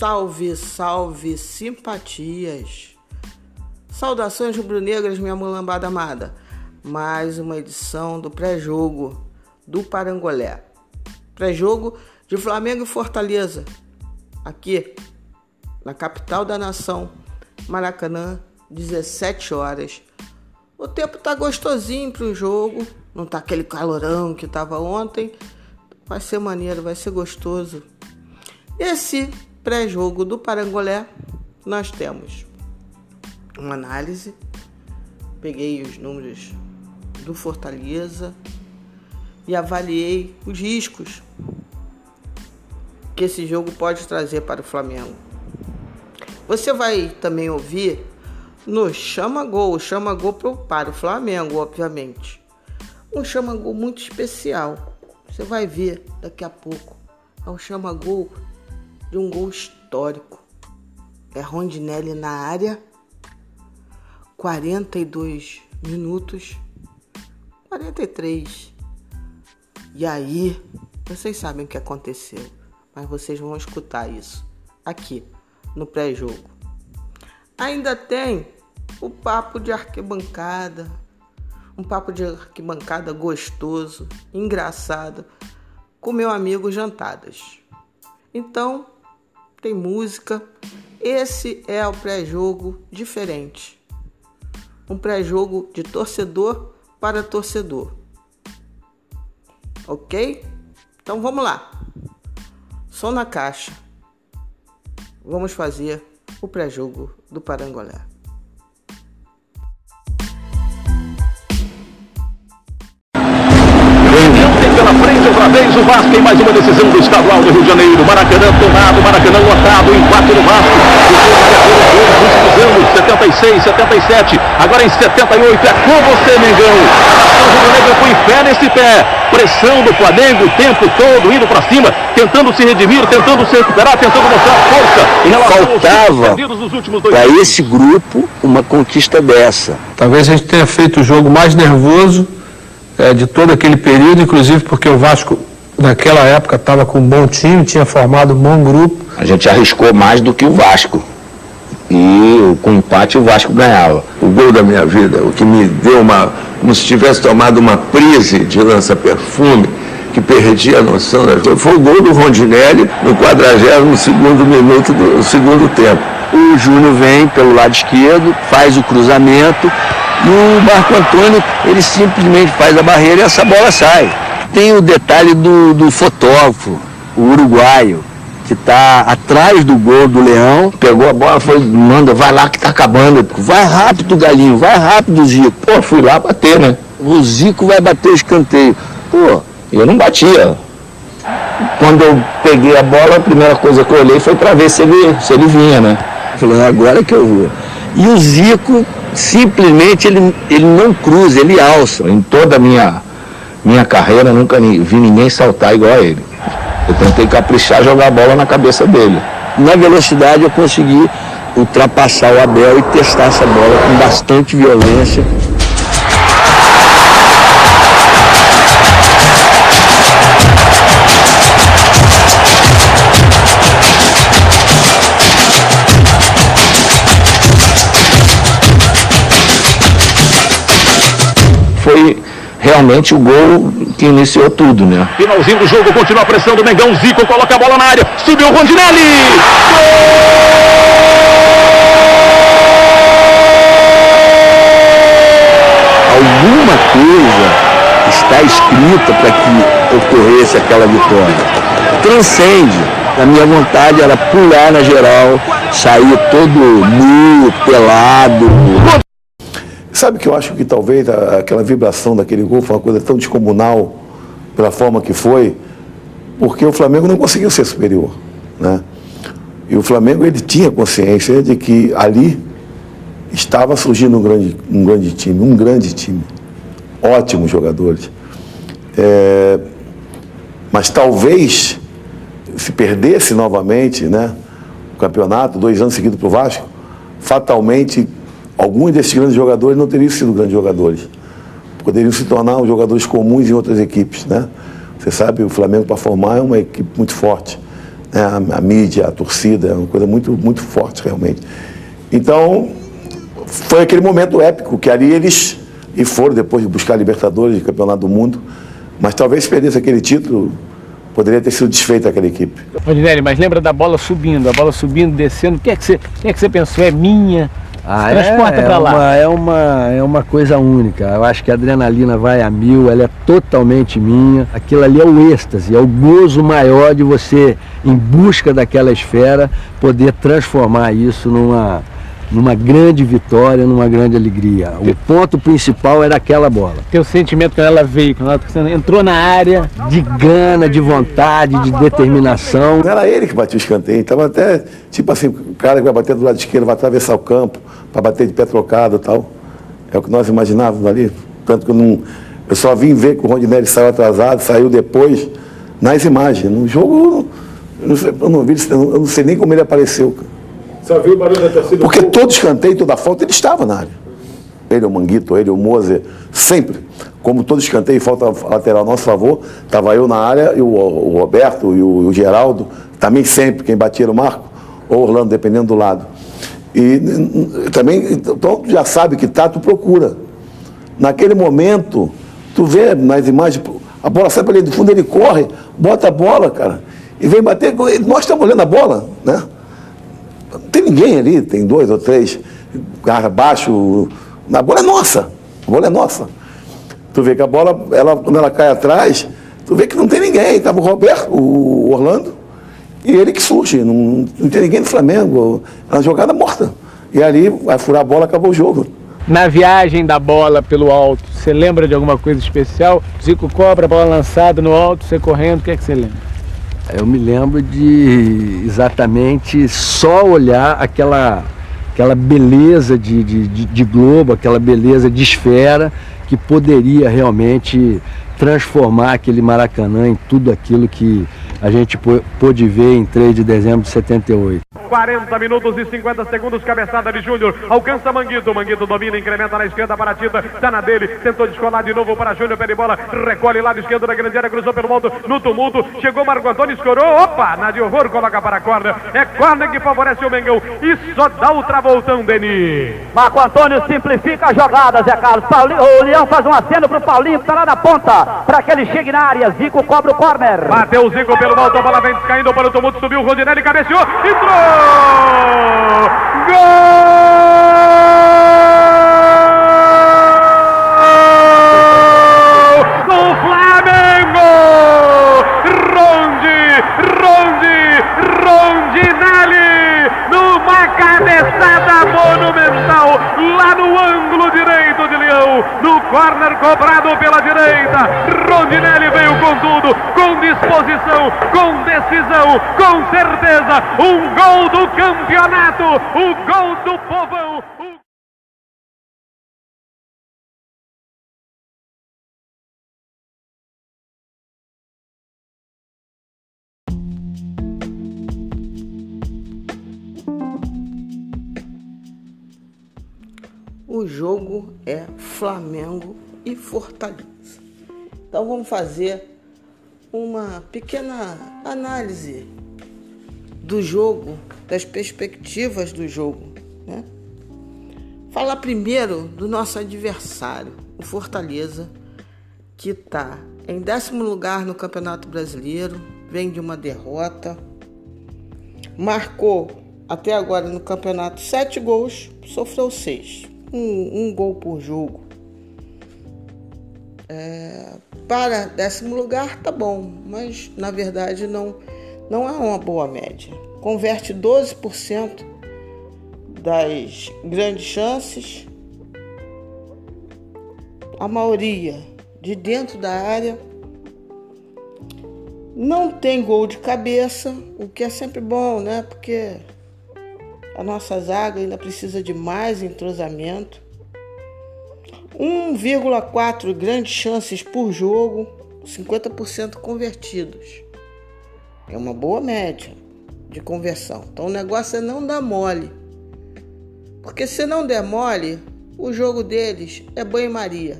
Salve, salve, simpatias! Saudações rubro-negras, minha mulambada amada. Mais uma edição do pré-jogo do Parangolé. Pré-jogo de Flamengo e Fortaleza. Aqui, na capital da nação, Maracanã, 17 horas. O tempo tá gostosinho pro jogo, não tá aquele calorão que tava ontem. Vai ser maneiro, vai ser gostoso. Esse pré-jogo do Parangolé, nós temos uma análise. Peguei os números do Fortaleza e avaliei os riscos que esse jogo pode trazer para o Flamengo. Você vai também ouvir no Chama Gol, Chama Gol para o Flamengo, obviamente. Um Chama Gol muito especial. Você vai ver daqui a pouco. É um Chama Gol de um gol histórico. É Rondinelli na área, 42 minutos, 43. E aí, vocês sabem o que aconteceu, mas vocês vão escutar isso aqui no pré-jogo. Ainda tem o papo de arquibancada, um papo de arquibancada gostoso, engraçado, com meu amigo Jantadas. Então, tem música. Esse é o pré-jogo diferente. Um pré-jogo de torcedor para torcedor. Ok? Então vamos lá. Som na caixa. Vamos fazer o pré-jogo do Parangolé. vez o Vasco em mais uma decisão do estadual do Rio de Janeiro. Maracanã tomado, Maracanã lotado, empate no Vasco. Nos anos 76, 77, agora em 78 é com você, Mengão. A Rio Negro põe fé nesse pé. Pressão do Flamengo o tempo todo, indo para cima, tentando se redimir, tentando se recuperar, tentando mostrar força em relação Faltava para esse grupo uma conquista dessa. Talvez a gente tenha feito o jogo mais nervoso é, de todo aquele período, inclusive porque o Vasco naquela época estava com um bom time, tinha formado um bom grupo. A gente arriscou mais do que o Vasco. E com empate o Vasco ganhava. O gol da minha vida, o que me deu uma. como se tivesse tomado uma prise de lança-perfume, que perdi a noção das coisas, foi o gol do Rondinelli no 42 minuto do segundo tempo. O Júnior vem pelo lado esquerdo, faz o cruzamento e o Marco Antônio, ele simplesmente faz a barreira e essa bola sai. Tem o detalhe do, do fotógrafo, o uruguaio, que está atrás do gol do Leão, pegou a bola, foi, manda, vai lá que está acabando. Vai rápido, Galinho, vai rápido, Zico. Pô, fui lá bater, né? O Zico vai bater o escanteio. Pô, eu não batia. Quando eu peguei a bola, a primeira coisa que eu olhei foi para ver se ele, se ele vinha, né? Falei, agora que eu vou. E o Zico, simplesmente, ele, ele não cruza, ele alça. Em toda a minha minha carreira, nunca vi ninguém saltar igual a ele. Eu tentei caprichar jogar a bola na cabeça dele. Na velocidade eu consegui ultrapassar o Abel e testar essa bola com bastante violência. Realmente o gol que iniciou tudo, né? Finalzinho do jogo, continua a pressão do Mengão, Zico coloca a bola na área, subiu o Rondinelli! Alguma coisa está escrita para que ocorresse aquela vitória. Transcende. A minha vontade era pular na geral, sair todo nu, pelado. Sabe que eu acho que talvez aquela vibração daquele gol foi uma coisa tão descomunal pela forma que foi, porque o Flamengo não conseguiu ser superior, né? E o Flamengo ele tinha consciência de que ali estava surgindo um grande, um grande time, um grande time, ótimos jogadores. É, mas talvez se perdesse novamente, né, o campeonato, dois anos seguidos para o Vasco, fatalmente alguns desses grandes jogadores não teriam sido grandes jogadores. Poderiam se tornar jogadores comuns em outras equipes, né? Você sabe, o Flamengo para formar é uma equipe muito forte. né? a, a, mídia, a torcida, é uma coisa muito, muito forte realmente. Então, foi aquele momento épico que ali eles e foram depois de buscar a Libertadores de Campeonato do Mundo, mas talvez perdesse aquele título, poderia ter sido desfeita aquela equipe. Rodinelli, mas lembra da bola subindo, a bola subindo, descendo, o que é que você, que é que você pensou? É minha? Ah, Transporta é, é lá. Uma, é, uma, é uma coisa única. Eu acho que a adrenalina vai a mil, ela é totalmente minha. Aquilo ali é o êxtase, é o gozo maior de você, em busca daquela esfera, poder transformar isso numa, numa grande vitória, numa grande alegria. O ponto principal era aquela bola. Teu sentimento quando ela veio, quando ela entrou na área? De gana, de vontade, de determinação. Não era ele que batia o escanteio, estava até, tipo assim, o cara que vai bater do lado esquerdo, vai atravessar o campo, para bater de pé trocado e tal. É o que nós imaginávamos ali. Tanto que eu não. Eu só vim ver que o Rondinelli saiu atrasado, saiu depois, nas imagens. No jogo, eu não, eu não vi, eu não sei nem como ele apareceu. Só viu o barulho da torcida? Porque todo escanteio, toda falta, ele estava na área. Ele, o Manguito, ele, o Moser, sempre. Como todo escanteio e falta lateral a nosso favor, estava eu na área, e o, o Roberto e o, o, Geraldo, também sempre, quem batia era o Marco, ou Orlando, dependendo do lado. E também, então tu já sabe que tá, tu procura. Naquele momento, tu vê nas imagens, a bola sai para ali do fundo, ele corre, bota a bola, cara, e vem bater. Nós estamos olhando a bola, né? Não tem ninguém ali, tem dois ou três, garra baixo. A bola é nossa. A bola é nossa. Tu vê que a bola, ela, quando ela cai atrás, tu vê que não tem ninguém. Estava o Roberto, o Orlando, e ele que surge. Não, não tem ninguém do Flamengo. É uma jogada morta. E ali vai furar a bola, acabou o jogo. Na viagem da bola pelo alto, você lembra de alguma coisa especial? Zico cobra, bola lançada no alto, você correndo, o que é que você lembra? Eu me lembro de exatamente só olhar aquela, aquela beleza de, de, de, de globo, aquela beleza de esfera que poderia realmente transformar aquele Maracanã em tudo aquilo que a gente pôde ver em 3 de dezembro de 78. 40 minutos e 50 segundos, cabeçada de Júnior, alcança Manguito, Manguito domina, incrementa na esquerda para a Tita, tá na dele, tentou descolar de novo para Júnior, pede bola, recolhe lado esquerdo da grande área, cruzou pelo alto, no tumulto, chegou Marco Antônio, escorou, opa, na de horror, coloca para a corda, é corda que favorece o Mengão, e só dá o travoltão, Deni. Marco Antônio simplifica a jogada, Zé Carlos, Paulinho, o Leão faz um aceno pro Paulinho, que tá lá na ponta, para que ele chegue na área, Zico cobra o corner. Bateu o Zico pelo alto, a bola vem caindo para o tumulto, subiu o Rodinelli, cabeceou, entrou! Gol! Flamengo! Rondi, Rondi, Rondinelli numa cabeçada monumental lá no ângulo direito de Leão, no corner cobrado pela direita. Rondinelli veio com tudo, com disposição, com decisão, com certeza. Um gol do campeonato, o gol do povão. O jogo é Flamengo e Fortaleza. Então vamos fazer uma pequena análise do jogo, das perspectivas do jogo. Né? Falar primeiro do nosso adversário, o Fortaleza, que está em décimo lugar no Campeonato Brasileiro, vem de uma derrota, marcou até agora no campeonato sete gols, sofreu seis, um, um gol por jogo. É, para décimo lugar tá bom, mas na verdade não, não é uma boa média. Converte 12% das grandes chances, a maioria de dentro da área. Não tem gol de cabeça, o que é sempre bom, né? Porque a nossa zaga ainda precisa de mais entrosamento. 1,4 grandes chances por jogo, 50% convertidos. É uma boa média de conversão. Então o negócio é não dar mole. Porque se não der mole, o jogo deles é banho-maria.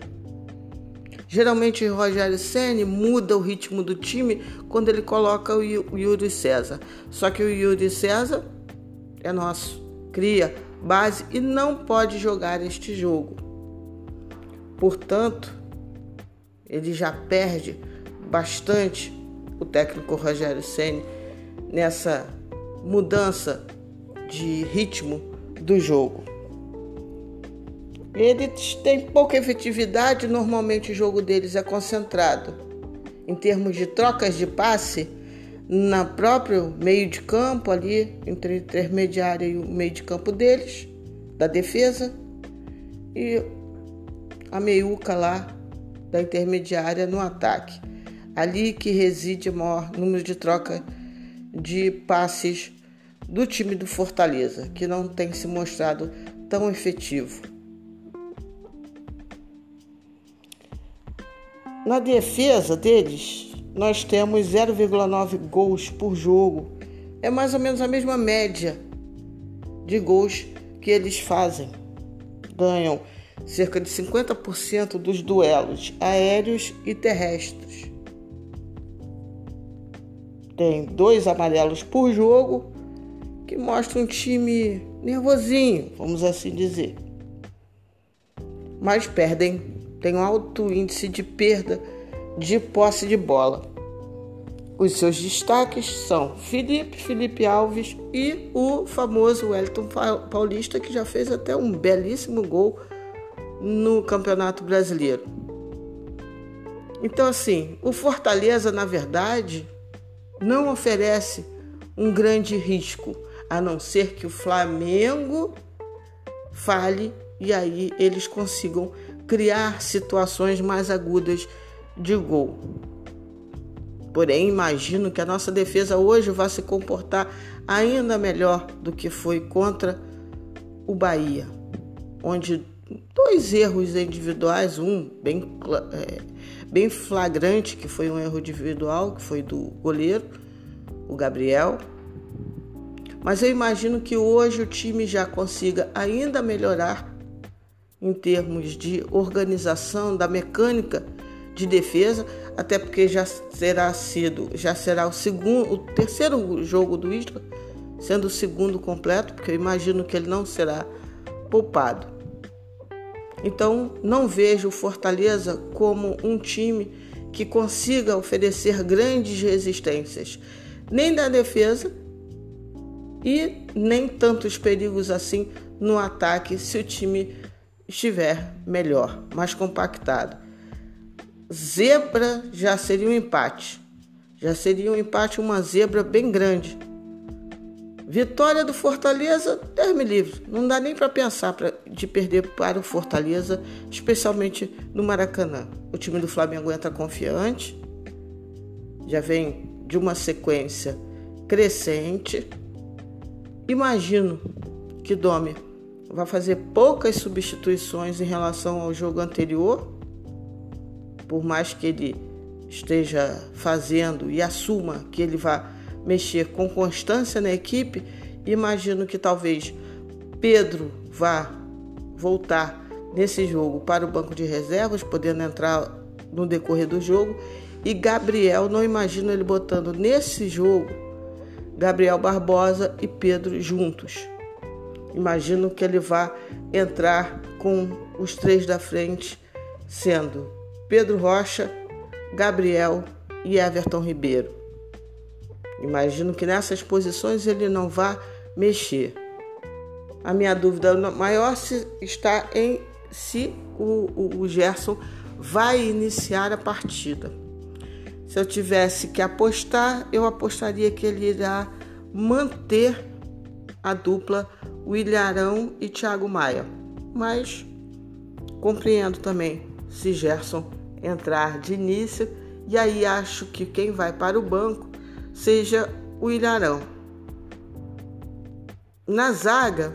Geralmente o Rogério Ceni muda o ritmo do time quando ele coloca o Yuri César. Só que o Yuri César é nosso, cria base e não pode jogar este jogo. Portanto, ele já perde bastante o técnico Rogério Ceni nessa mudança de ritmo do jogo. Eles têm pouca efetividade, normalmente o jogo deles é concentrado. Em termos de trocas de passe, na próprio meio de campo ali, entre o intermediário e o meio de campo deles, da defesa, e a meiuca lá da intermediária no ataque. Ali que reside o maior número de troca de passes do time do Fortaleza, que não tem se mostrado tão efetivo. Na defesa deles, nós temos 0,9 gols por jogo. É mais ou menos a mesma média de gols que eles fazem. Ganham cerca de 50% dos duelos aéreos e terrestres. Tem dois amarelos por jogo, que mostra um time nervosinho, vamos assim dizer. Mas perdem tem um alto índice de perda de posse de bola. Os seus destaques são Felipe, Felipe Alves e o famoso Wellington Paulista, que já fez até um belíssimo gol no Campeonato Brasileiro. Então, assim, o Fortaleza, na verdade, não oferece um grande risco, a não ser que o Flamengo fale e aí eles consigam criar situações mais agudas de gol. Porém, imagino que a nossa defesa hoje vai se comportar ainda melhor do que foi contra o Bahia, onde dois erros individuais, um bem, é, bem flagrante, que foi um erro individual, que foi do goleiro, o Gabriel. Mas eu imagino que hoje o time já consiga ainda melhorar em termos de organização da mecânica de defesa, até porque já será sido, já será o segundo, o terceiro jogo do Isla, sendo o segundo completo, porque eu imagino que ele não será poupado. Então, não vejo o Fortaleza como um time que consiga oferecer grandes resistências, nem na defesa e nem tantos perigos assim no ataque se o time estiver melhor, mais compactado. Zebra já seria um empate. Já seria um empate, uma zebra bem grande. Vitória do Fortaleza, terme livre. Não dá nem para pensar pra, de perder para o Fortaleza, especialmente no Maracanã. O time do Flamengo entra confiante, já vem de uma sequência crescente. Imagino que Domi vai fazer poucas substituições em relação ao jogo anterior, por mais que ele esteja fazendo e assuma que ele vai mexer com constância na equipe, imagino que talvez Pedro vá voltar nesse jogo para o banco de reservas, podendo entrar no decorrer do jogo, e Gabriel, não imagino ele botando nesse jogo Gabriel Barbosa e Pedro juntos. Imagino que ele vai entrar com os três da frente, sendo Pedro Rocha, Gabriel e Everton Ribeiro. Imagino que nessas posições ele não vá mexer. A minha dúvida maior está em se o, o Gerson vai iniciar a partida. Se eu tivesse que apostar, eu apostaria que ele irá manter a dupla William Arão e Thiago Maia. Mas compreendo também se Gerson entrar de início e aí acho que quem vai para o banco seja o Ilharão. Na zaga,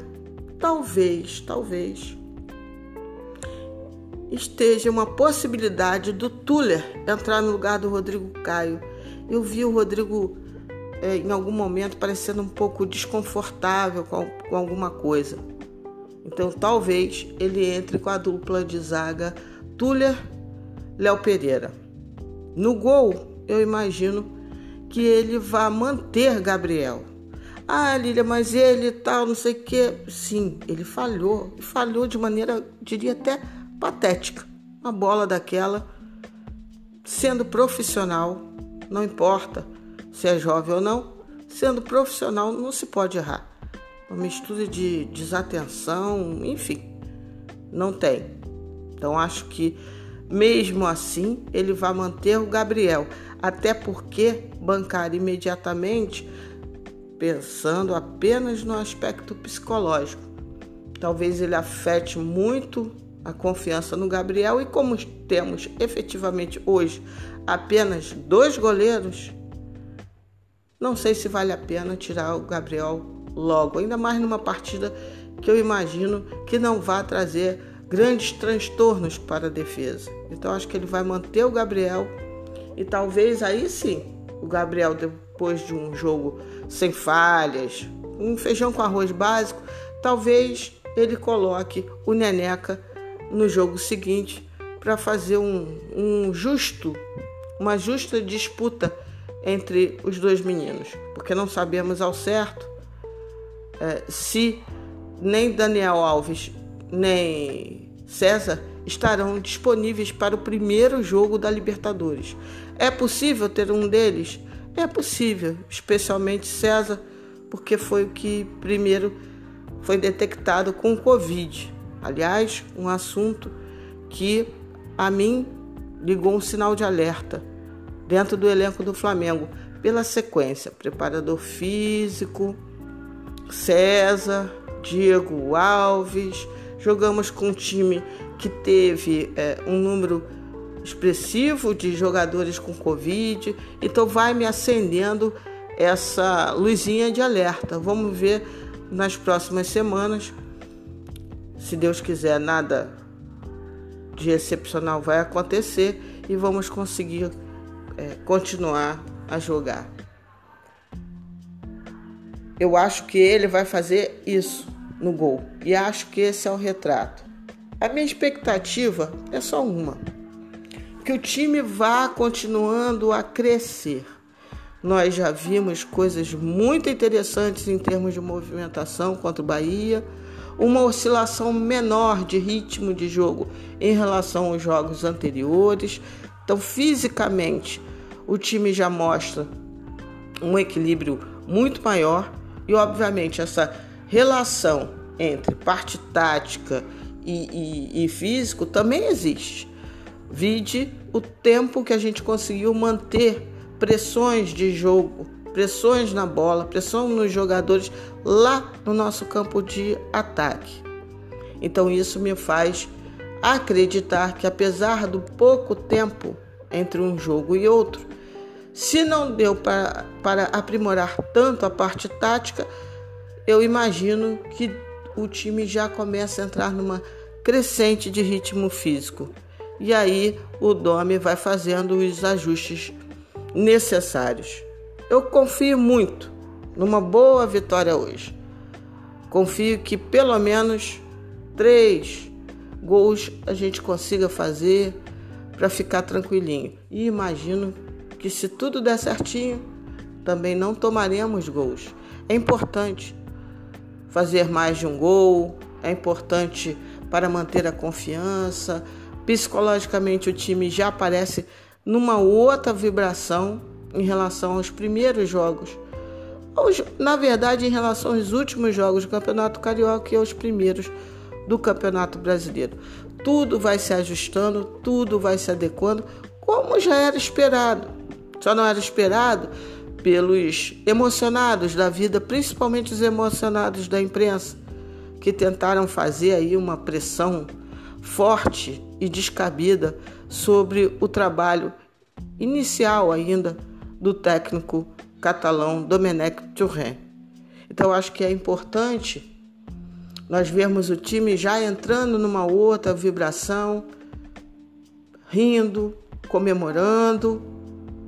talvez, talvez esteja uma possibilidade do Tuller entrar no lugar do Rodrigo Caio. Eu vi o Rodrigo é, em algum momento parecendo um pouco desconfortável com, com alguma coisa. Então talvez ele entre com a dupla de zaga Tuller Léo Pereira. No gol, eu imagino que ele vá manter Gabriel. Ah, Lília, mas ele tal, não sei o quê. Sim, ele falhou. Falhou de maneira, diria até patética. Uma bola daquela, sendo profissional, não importa se é jovem ou não, sendo profissional não se pode errar. Uma mistura de desatenção, enfim, não tem. Então acho que mesmo assim ele vai manter o Gabriel, até porque bancar imediatamente pensando apenas no aspecto psicológico. Talvez ele afete muito a confiança no Gabriel e como temos efetivamente hoje apenas dois goleiros, não sei se vale a pena tirar o Gabriel logo, ainda mais numa partida que eu imagino que não vá trazer grandes transtornos para a defesa. Então acho que ele vai manter o Gabriel e talvez aí sim o Gabriel depois de um jogo sem falhas, um feijão com arroz básico, talvez ele coloque o Neneca no jogo seguinte para fazer um, um justo, uma justa disputa entre os dois meninos, porque não sabemos ao certo é, se nem Daniel Alves nem César estarão disponíveis para o primeiro jogo da Libertadores. É possível ter um deles? É possível, especialmente César, porque foi o que primeiro foi detectado com Covid. Aliás, um assunto que a mim ligou um sinal de alerta dentro do elenco do Flamengo, pela sequência: preparador físico, César, Diego Alves. Jogamos com um time que teve é, um número expressivo de jogadores com Covid, então vai me acendendo essa luzinha de alerta. Vamos ver nas próximas semanas. Se Deus quiser, nada de excepcional vai acontecer e vamos conseguir é, continuar a jogar. Eu acho que ele vai fazer isso no gol e acho que esse é o retrato. A minha expectativa é só uma: que o time vá continuando a crescer. Nós já vimos coisas muito interessantes em termos de movimentação contra o Bahia, uma oscilação menor de ritmo de jogo em relação aos jogos anteriores. Então, fisicamente, o time já mostra um equilíbrio muito maior e, obviamente, essa relação entre parte tática e, e, e físico também existe. Vide o tempo que a gente conseguiu manter pressões de jogo, pressões na bola, pressão nos jogadores lá no nosso campo de ataque. Então isso me faz acreditar que apesar do pouco tempo entre um jogo e outro, se não deu para, para aprimorar tanto a parte tática, eu imagino que o time já começa a entrar numa crescente de ritmo físico. E aí o Domi vai fazendo os ajustes necessários. Eu confio muito numa boa vitória hoje. Confio que pelo menos três gols a gente consiga fazer para ficar tranquilinho. E imagino que se tudo der certinho, também não tomaremos gols. É importante fazer mais de um gol, é importante para manter a confiança. Psicologicamente, o time já aparece numa outra vibração em relação aos primeiros jogos. Na verdade, em relação aos últimos jogos do Campeonato Carioca e aos primeiros do Campeonato Brasileiro. Tudo vai se ajustando, tudo vai se adequando, como já era esperado. Só não era esperado pelos emocionados da vida, principalmente os emocionados da imprensa, que tentaram fazer aí uma pressão forte e descabida sobre o trabalho inicial ainda do técnico catalão Domenech Touré. Então acho que é importante nós vermos o time já entrando numa outra vibração, rindo, comemorando,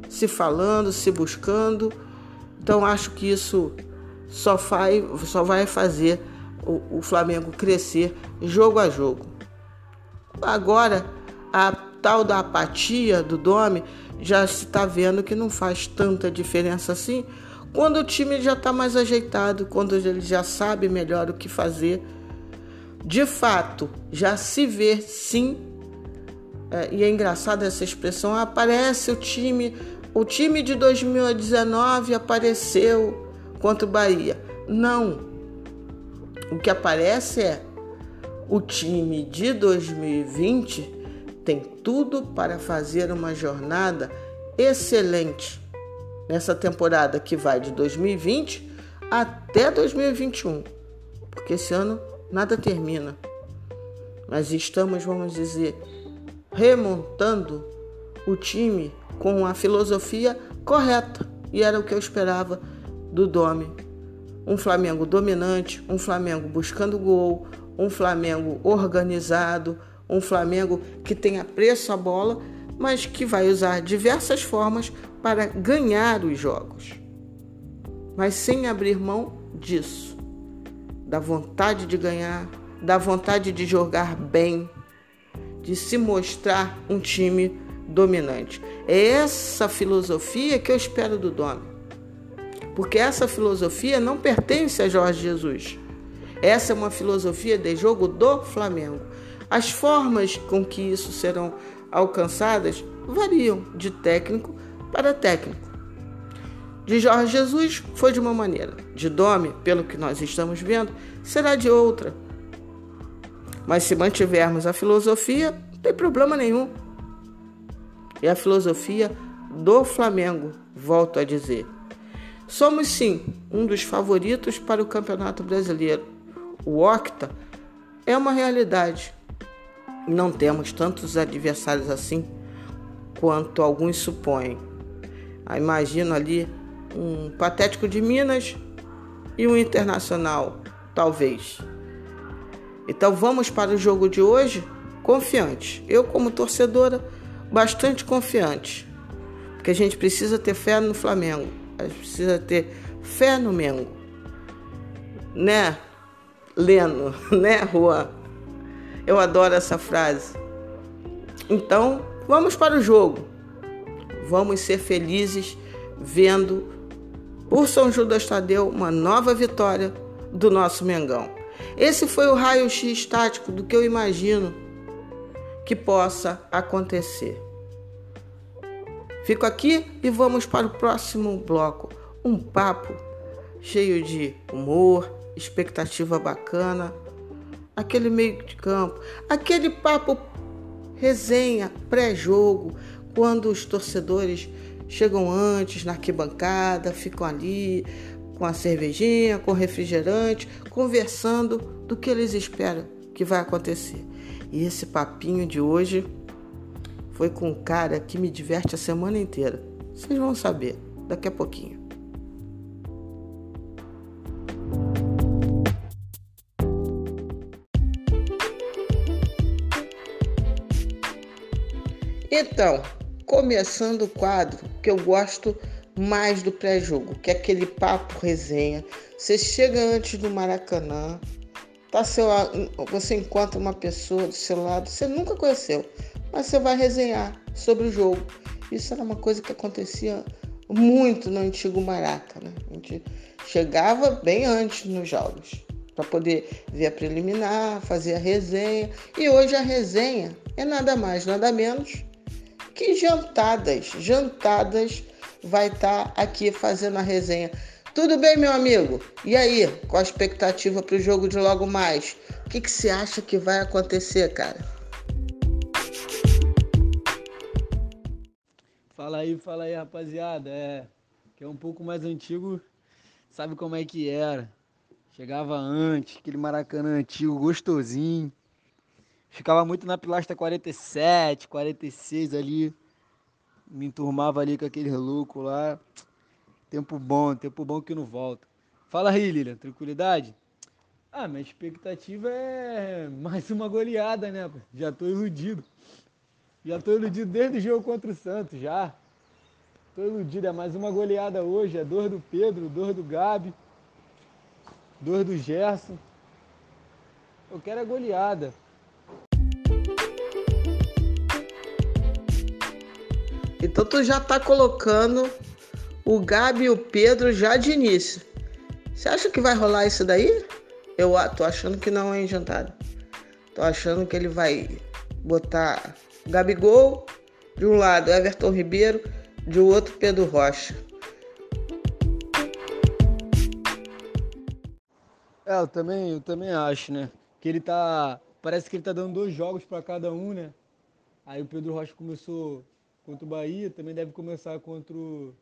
se falando, se buscando. Então acho que isso só vai, só vai fazer o, o Flamengo crescer jogo a jogo. Agora a tal da apatia do Domi, já se está vendo que não faz tanta diferença assim quando o time já está mais ajeitado, quando ele já sabe melhor o que fazer. De fato, já se vê sim, é, e é engraçada essa expressão, aparece o time, o time de 2019 apareceu contra o Bahia. Não. O que aparece é o time de 2020 tem tudo para fazer uma jornada excelente nessa temporada que vai de 2020 até 2021, porque esse ano nada termina. Mas estamos, vamos dizer, remontando o time com a filosofia correta e era o que eu esperava do Domi. Um Flamengo dominante, um Flamengo buscando gol, um Flamengo organizado, um Flamengo que tenha preço à bola, mas que vai usar diversas formas para ganhar os jogos. Mas sem abrir mão disso, da vontade de ganhar, da vontade de jogar bem, de se mostrar um time dominante. É essa filosofia que eu espero do Domi. Porque essa filosofia não pertence a Jorge Jesus. Essa é uma filosofia de jogo do Flamengo. As formas com que isso serão alcançadas variam de técnico para técnico. De Jorge Jesus foi de uma maneira, de Dome, pelo que nós estamos vendo, será de outra. Mas se mantivermos a filosofia, não tem problema nenhum. É a filosofia do Flamengo, volto a dizer. Somos sim um dos favoritos para o Campeonato Brasileiro. O Octa é uma realidade. Não temos tantos adversários assim quanto alguns supõem. Ah, imagino ali um patético de Minas e um internacional, talvez. Então vamos para o jogo de hoje confiante. Eu, como torcedora, bastante confiante. Porque a gente precisa ter fé no Flamengo. A gente precisa ter fé no Mengo. Né, Leno? Né, Juan? Eu adoro essa frase. Então, vamos para o jogo. Vamos ser felizes vendo por São Judas Tadeu uma nova vitória do nosso Mengão. Esse foi o raio-x tático do que eu imagino que possa acontecer. Fico aqui e vamos para o próximo bloco. Um papo cheio de humor, expectativa bacana aquele meio de campo, aquele papo resenha pré-jogo, quando os torcedores chegam antes na arquibancada, ficam ali com a cervejinha, com refrigerante, conversando do que eles esperam que vai acontecer. E esse papinho de hoje foi com um cara que me diverte a semana inteira. Vocês vão saber daqui a pouquinho. Então, começando o quadro que eu gosto mais do pré-jogo, que é aquele papo resenha. Você chega antes do Maracanã, tá seu, você encontra uma pessoa do seu lado, você nunca conheceu, mas você vai resenhar sobre o jogo. Isso era uma coisa que acontecia muito no antigo Maraca, né? A gente chegava bem antes nos jogos para poder ver a preliminar, fazer a resenha. E hoje a resenha é nada mais, nada menos que jantadas, jantadas vai estar tá aqui fazendo a resenha. Tudo bem, meu amigo? E aí, qual a expectativa para o jogo de logo mais? O que, que você acha que vai acontecer, cara? Fala aí, fala aí, rapaziada. É, que é um pouco mais antigo, sabe como é que era. Chegava antes, aquele Maracanã antigo, gostosinho. Ficava muito na pilastra 47, 46 ali. Me enturmava ali com aquele louco lá. Tempo bom, tempo bom que não volta. Fala aí, Lilian, tranquilidade? Ah, minha expectativa é mais uma goleada, né? Já tô iludido. Já tô iludido desde o jogo contra o Santos, já. Tô iludido, é mais uma goleada hoje. É dor do Pedro, dor do Gabi, dor do Gerson. Eu quero a goleada. Então tu já tá colocando o Gabi e o Pedro já de início. Você acha que vai rolar isso daí? Eu tô achando que não, hein, Jantado? Tô achando que ele vai botar Gabigol de um lado, Everton Ribeiro, de outro, Pedro Rocha. É, eu também, eu também acho, né? Que ele tá. Parece que ele tá dando dois jogos para cada um, né? Aí o Pedro Rocha começou contra o Bahia, também deve começar contra o,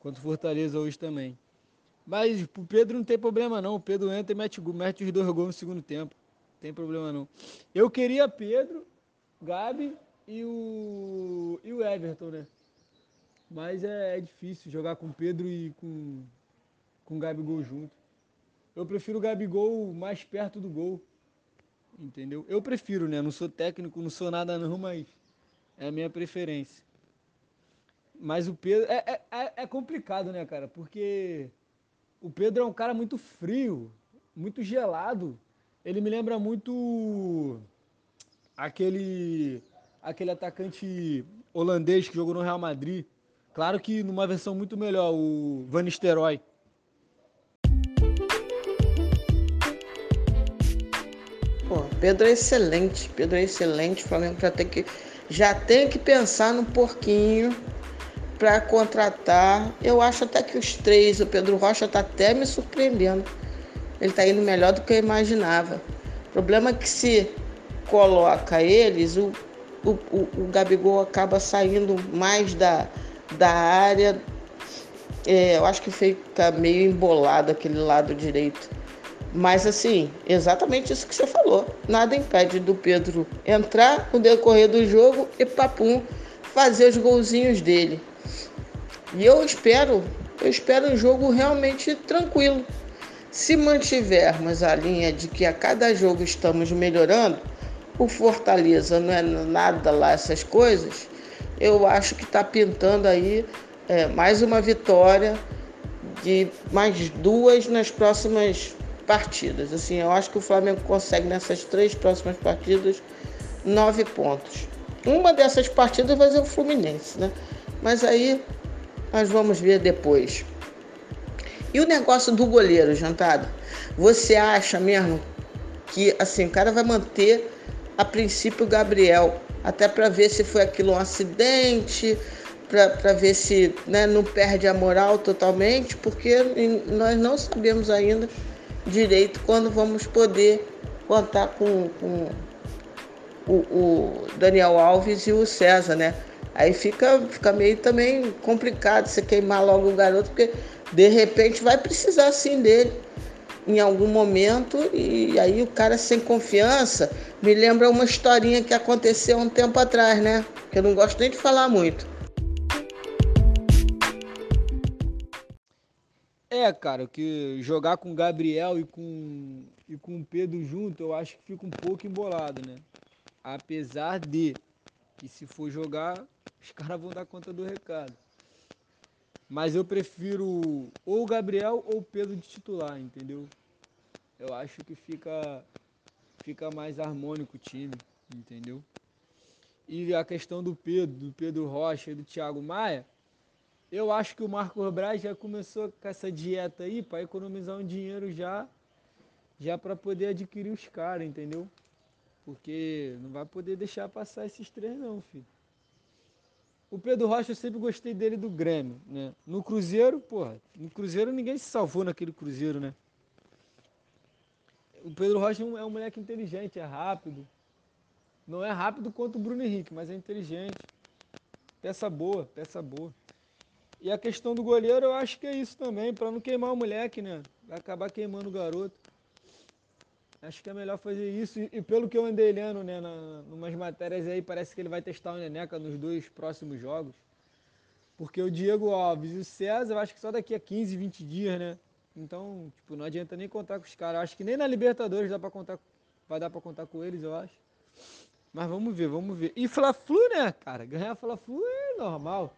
contra o Fortaleza hoje também. Mas o Pedro não tem problema não. O Pedro entra e mete, mete os dois gols no segundo tempo. Não tem problema não. Eu queria Pedro, Gabi e o, e o Everton, né? Mas é, é difícil jogar com Pedro e com, com Gabigol junto. Eu prefiro o Gabigol mais perto do gol. Entendeu? Eu prefiro, né? Não sou técnico, não sou nada não, mas é a minha preferência. Mas o Pedro. É, é, é, é complicado, né, cara? Porque o Pedro é um cara muito frio, muito gelado. Ele me lembra muito aquele aquele atacante holandês que jogou no Real Madrid. Claro que numa versão muito melhor, o Van Nistelrooy. Pô, Pedro é excelente, Pedro é excelente. O Flamengo já tem que, já tem que pensar no porquinho para contratar. Eu acho até que os três, o Pedro Rocha está até me surpreendendo. Ele está indo melhor do que eu imaginava. O problema é que se coloca eles, o, o, o, o Gabigol acaba saindo mais da, da área. É, eu acho que fica meio embolado aquele lado direito. Mas assim, exatamente isso que você falou. Nada impede do Pedro entrar no decorrer do jogo e papum fazer os golzinhos dele. E eu espero, eu espero um jogo realmente tranquilo. Se mantivermos a linha de que a cada jogo estamos melhorando, o Fortaleza não é nada lá essas coisas, eu acho que está pintando aí é, mais uma vitória de mais duas nas próximas partidas. Assim, eu acho que o Flamengo consegue nessas três próximas partidas nove pontos. Uma dessas partidas vai ser o Fluminense, né? Mas aí nós vamos ver depois. E o negócio do goleiro, Jantado? Você acha mesmo que assim, o cara vai manter a princípio o Gabriel, até para ver se foi aquilo um acidente, para ver se né, não perde a moral totalmente, porque nós não sabemos ainda direito quando vamos poder contar com, com o, o, Daniel Alves e o César, né? Aí fica, fica meio também complicado você queimar logo o garoto, porque de repente vai precisar sim dele em algum momento e aí o cara sem confiança me lembra uma historinha que aconteceu um tempo atrás, né? Que eu não gosto nem de falar muito. É, cara, que jogar com o Gabriel e com, e com o Pedro junto, eu acho que fica um pouco embolado, né? Apesar de que se for jogar, os caras vão dar conta do recado. Mas eu prefiro ou o Gabriel ou o Pedro de titular, entendeu? Eu acho que fica, fica mais harmônico o time, entendeu? E a questão do Pedro, do Pedro Rocha e do Thiago Maia, eu acho que o Marco Braz já começou com essa dieta aí para economizar um dinheiro já, já para poder adquirir os caras, entendeu? Porque não vai poder deixar passar esses três não, filho. O Pedro Rocha eu sempre gostei dele do Grêmio, né? No Cruzeiro, porra, no Cruzeiro ninguém se salvou naquele Cruzeiro, né? O Pedro Rocha é um, é um moleque inteligente, é rápido. Não é rápido quanto o Bruno Henrique, mas é inteligente. Peça boa, peça boa. E a questão do goleiro, eu acho que é isso também, para não queimar o moleque, né? Vai acabar queimando o garoto. Acho que é melhor fazer isso. E, e pelo que eu andei lendo, né, na, umas matérias aí, parece que ele vai testar o Neneca nos dois próximos jogos. Porque o Diego Alves e o César, eu acho que só daqui a 15, 20 dias, né? Então, tipo, não adianta nem contar com os caras. Acho que nem na Libertadores dá pra contar, vai dar pra contar com eles, eu acho. Mas vamos ver, vamos ver. E Fla-Flu, né, cara? Ganhar Fla-Flu é normal.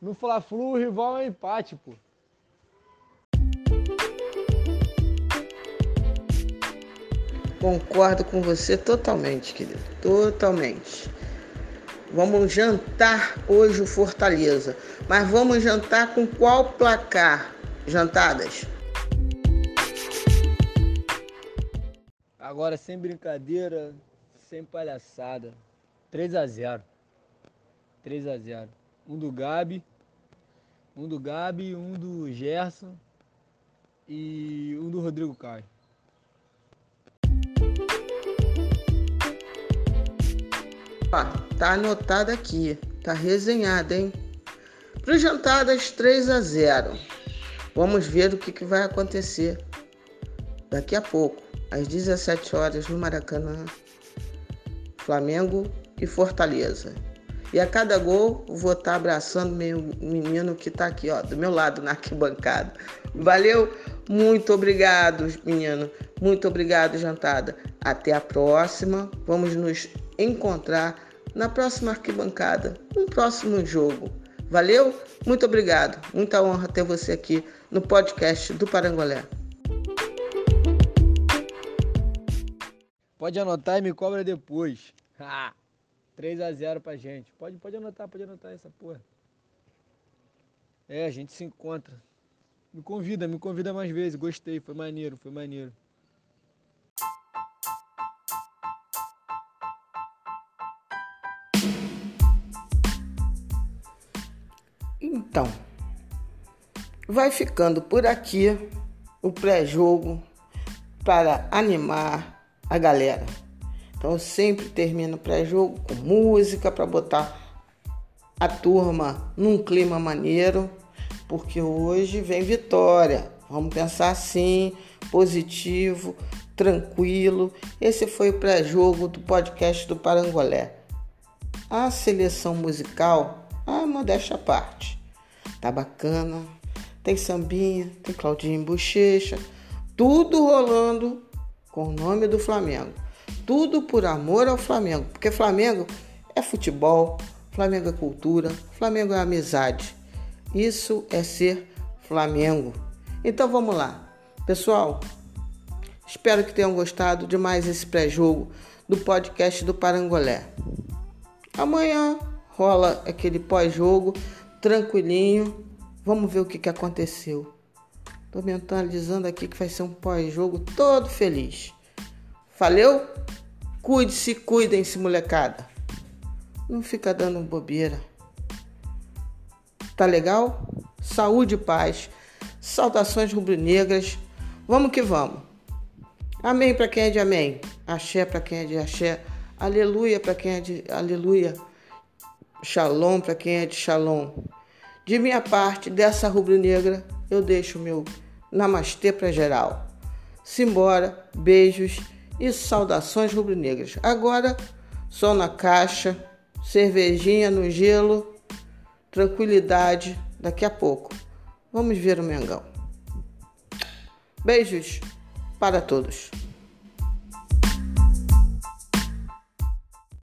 No Fla-Flu, o rival é empate, pô. Concordo com você totalmente, querido. Totalmente. Vamos jantar hoje o Fortaleza. Mas vamos jantar com qual placar? Jantadas. Agora sem brincadeira, sem palhaçada. 3 a 0. 3 a 0. Um do Gabi, um do Gabi, um do Gerson e um do Rodrigo Caio. Ó, tá anotado aqui, tá resenhado, hein? Pro jantadas 3 a 0. Vamos ver o que, que vai acontecer daqui a pouco, às 17 horas no Maracanã. Flamengo e Fortaleza. E a cada gol, vou estar tá abraçando meu menino que está aqui, ó, do meu lado na arquibancada. Valeu? Muito obrigado, menino. Muito obrigado, jantada. Até a próxima. Vamos nos encontrar na próxima arquibancada, no próximo jogo. Valeu? Muito obrigado. Muita honra ter você aqui no podcast do Parangolé. Pode anotar e me cobra depois. 3 a 0 pra gente. Pode, pode anotar, pode anotar essa porra. É, a gente se encontra. Me convida, me convida mais vezes. Gostei, foi maneiro, foi maneiro. Então, vai ficando por aqui o pré-jogo para animar a galera. Então eu sempre termino pré-jogo com música para botar a turma num clima maneiro, porque hoje vem vitória. Vamos pensar assim, positivo, tranquilo. Esse foi o pré-jogo do podcast do Parangolé. A seleção musical, a modéstia parte, tá bacana. Tem sambinha, tem Claudinho Bochecha, tudo rolando com o nome do Flamengo. Tudo por amor ao Flamengo, porque Flamengo é futebol, Flamengo é cultura, Flamengo é amizade. Isso é ser Flamengo. Então vamos lá. Pessoal, espero que tenham gostado de mais esse pré-jogo do podcast do Parangolé. Amanhã rola aquele pós-jogo tranquilinho. Vamos ver o que, que aconteceu. Tô mentalizando aqui que vai ser um pós-jogo todo feliz. Valeu? Cuide-se, cuidem-se, molecada. Não fica dando bobeira. Tá legal? Saúde e paz. Saudações rubro-negras. Vamos que vamos. Amém para quem é de amém. Axé para quem é de axé. Aleluia para quem é de aleluia. Shalom para quem é de shalom. De minha parte, dessa rubro-negra, eu deixo meu namastê para geral. Simbora, beijos e saudações rubro-negras. Agora, só na caixa, cervejinha no gelo, tranquilidade daqui a pouco. Vamos ver o Mengão. Beijos para todos.